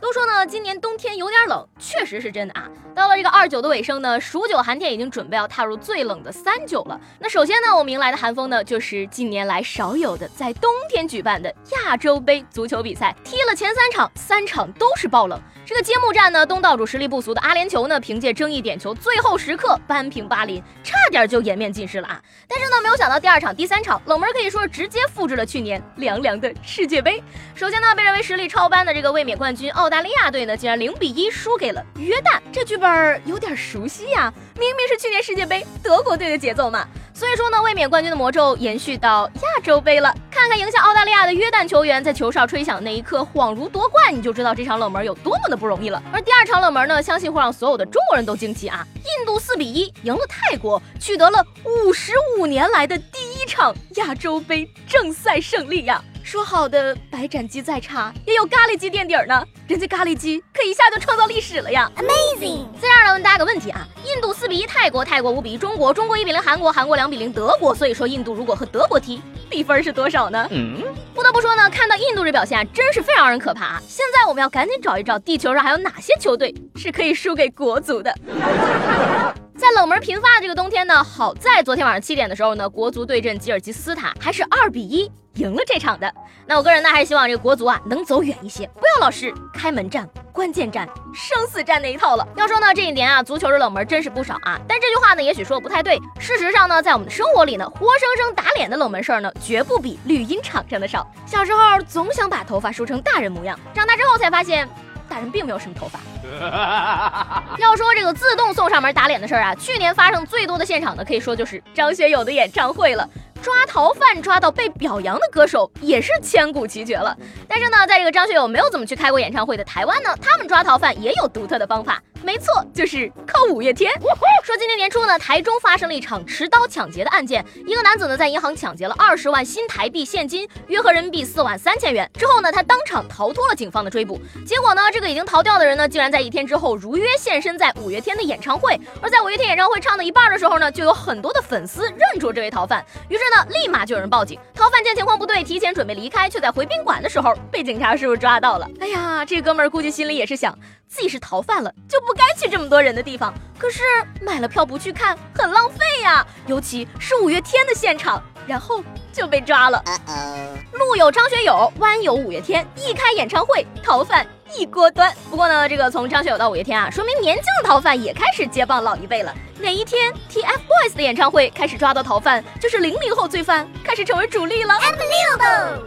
都说呢，今年冬天有点冷，确实是真的啊。到了这个二九的尾声呢，数九寒天已经准备要踏入最冷的三九了。那首先呢，我们迎来的寒风呢，就是近年来少有的在冬天举办的亚洲杯足球比赛，踢了前三场，三场都是爆冷。这个揭幕战呢，东道主实力不俗的阿联酋呢，凭借争议点球，最后时刻扳平巴林，差点就颜面尽失了啊。但是呢，没有想到第二场、第三场冷门可以说直接复制了去年凉凉的世界杯。首先呢，被认为实力超班的这个卫冕冠军澳。澳大利亚队呢，竟然零比一输给了约旦，这剧本有点熟悉呀，明明是去年世界杯德国队的节奏嘛。所以说呢，卫冕冠军的魔咒延续到亚洲杯了。看看赢下澳大利亚的约旦球员在球哨吹响那一刻恍如夺冠，你就知道这场冷门有多么的不容易了。而第二场冷门呢，相信会让所有的中国人都惊奇啊！印度四比一赢了泰国，取得了五十五年来的第一场亚洲杯正赛胜利呀！说好的白斩鸡再差也有咖喱鸡垫底儿呢，人家咖喱鸡可一下就创造历史了呀！Amazing！自然而然问大家个问题啊，印度四比一泰国，泰国五比一中国，中国一比零韩国，韩国两比零德国，所以说印度如果和德国踢，比分是多少呢？嗯，不得不说呢，看到印度这表现啊，真是非常让人可怕啊！现在我们要赶紧找一找地球上还有哪些球队是可以输给国足的。在冷门频发的这个冬天呢，好在昨天晚上七点的时候呢，国足对阵吉尔吉斯斯坦还是二比一赢了这场的。那我个人呢，还是希望这个国足啊能走远一些，不要老是开门战、关键战、生死战那一套了。要说呢，这一年啊，足球的冷门真是不少啊。但这句话呢，也许说的不太对。事实上呢，在我们的生活里呢，活生生打脸的冷门事儿呢，绝不比绿茵场上的少。小时候总想把头发梳成大人模样，长大之后才发现。大人并没有什么头发。要说这个自动送上门打脸的事儿啊，去年发生最多的现场呢，可以说就是张学友的演唱会了。抓逃犯抓到被表扬的歌手也是千古奇绝了。但是呢，在这个张学友没有怎么去开过演唱会的台湾呢，他们抓逃犯也有独特的方法。没错，就是靠五月天。说今年年初呢，台中发生了一场持刀抢劫的案件，一个男子呢在银行抢劫了二十万新台币现金，约合人民币四万三千元。之后呢，他当场逃脱了警方的追捕。结果呢，这个已经逃掉的人呢，竟然在一天之后如约现身在五月天的演唱会。而在五月天演唱会唱到一半的时候呢，就有很多的粉丝认出这位逃犯，于是呢，立马就有人报警。逃犯见情况不对，提前准备离开，却在回宾馆的时候被警察叔叔抓到了。哎呀，这哥们儿估计心里也是想。自己是逃犯了，就不该去这么多人的地方。可是买了票不去看，很浪费呀。尤其是五月天的现场，然后就被抓了。路有张学友，湾有五月天，一开演唱会，逃犯。一锅端。不过呢，这个从张学友到五月天啊，说明年轻的逃犯也开始接棒老一辈了。哪一天 TFBOYS 的演唱会开始抓到逃犯，就是零零后罪犯开始成为主力了。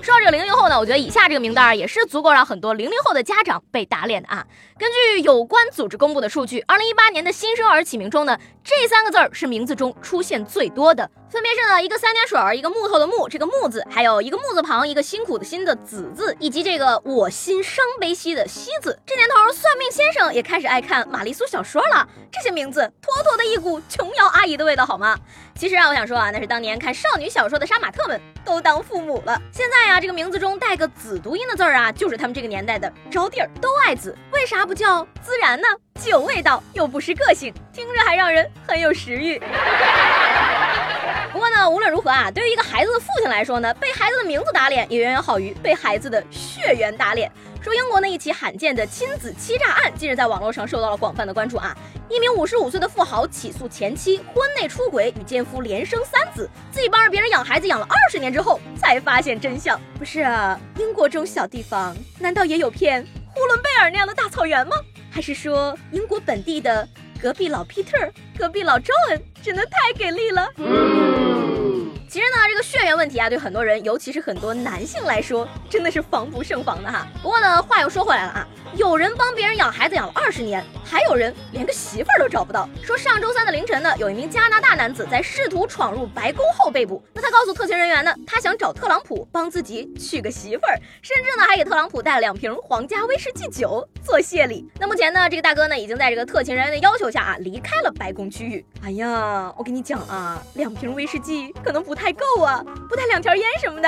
说到这个零零后呢，我觉得以下这个名单也是足够让很多零零后的家长被打脸的啊。根据有关组织公布的数据，二零一八年的新生儿起名中呢，这三个字儿是名字中出现最多的，分别是呢一个三点水儿，一个木头的木，这个木字，还有一个木字旁，一个辛苦的辛的子字，以及这个我心伤悲兮的。兮子，这年头算命先生也开始爱看玛丽苏小说了。这些名字妥妥的一股琼瑶阿姨的味道，好吗？其实啊，我想说啊，那是当年看少女小说的杀马特们都当父母了。现在啊，这个名字中带个子读音的字儿啊，就是他们这个年代的招娣儿，都爱子，为啥不叫孜然呢？既有味道，又不失个性，听着还让人很有食欲。不过呢，无论如何啊，对于一个孩子的父亲来说呢，被孩子的名字打脸也远远好于被孩子的血缘打脸。说英国呢一起罕见的亲子欺诈案，近日在网络上受到了广泛的关注啊。一名五十五岁的富豪起诉前妻婚内出轨，与奸夫连生三子，自己帮着别人养孩子养了二十年之后，才发现真相。不是啊，英国这种小地方，难道也有片呼伦贝尔那样的大草原吗？还是说英国本地的隔壁老皮特、隔壁老 John，真的太给力了？其实呢，这个血缘问题啊，对很多人，尤其是很多男性来说，真的是防不胜防的哈。不过呢，话又说回来了啊，有人帮别人养孩子养了二十年，还有人连个媳妇儿都找不到。说上周三的凌晨呢，有一名加拿大男子在试图闯入白宫后被捕。那他告诉特勤人员呢，他想找特朗普帮自己娶个媳妇儿，甚至呢还给特朗普带了两瓶皇家威士忌酒做谢礼。那目前呢，这个大哥呢已经在这个特勤人员的要求下啊离开了白宫区域。哎呀，我跟你讲啊，两瓶威士忌可能不太。太够啊！不带两条烟什么的。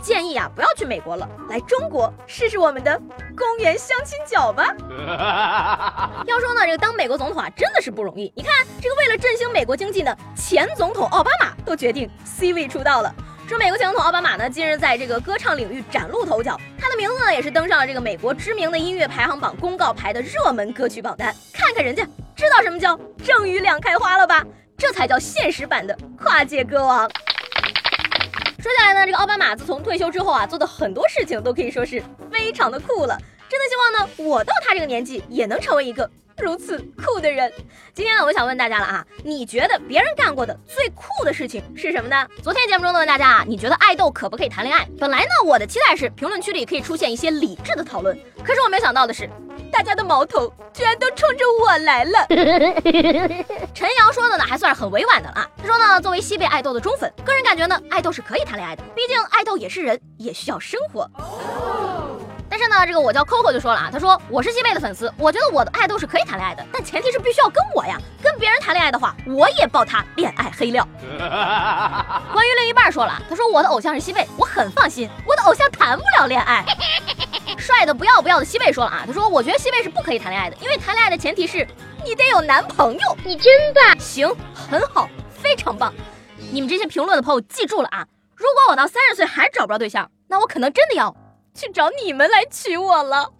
建议啊，不要去美国了，来中国试试我们的公园相亲角吧。要说呢，这个当美国总统啊，真的是不容易。你看，这个为了振兴美国经济呢，前总统奥巴马都决定 C 位出道了。说美国前总统奥巴马呢，近日在这个歌唱领域崭露头角，他的名字呢也是登上了这个美国知名的音乐排行榜公告牌的热门歌曲榜单。看看人家，知道什么叫正与两开花了吧？这才叫现实版的跨界歌王。说下来呢，这个奥巴马自从退休之后啊，做的很多事情都可以说是非常的酷了。真的希望呢，我到他这个年纪也能成为一个。如此酷的人，今天呢，我想问大家了啊，你觉得别人干过的最酷的事情是什么呢？昨天节目中呢，问大家啊，你觉得爱豆可不可以谈恋爱？本来呢，我的期待是评论区里可以出现一些理智的讨论，可是我没想到的是，大家的矛头居然都冲着我来了。陈阳说的呢，还算是很委婉的了。他说呢，作为西贝爱豆的忠粉，个人感觉呢，爱豆是可以谈恋爱的，毕竟爱豆也是人，也需要生活。但是呢，这个我叫 Coco 就说了啊，他说我是西贝的粉丝，我觉得我的爱豆是可以谈恋爱的，但前提是必须要跟我呀，跟别人谈恋爱的话，我也爆他恋爱黑料。关于另一半说了，他说我的偶像是西贝，我很放心，我的偶像谈不了恋爱。帅的不要不要的西贝说了啊，他说我觉得西贝是不可以谈恋爱的，因为谈恋爱的前提是你得有男朋友。你真棒，行，很好，非常棒。你们这些评论的朋友记住了啊，如果我到三十岁还找不着对象，那我可能真的要。去找你们来娶我了。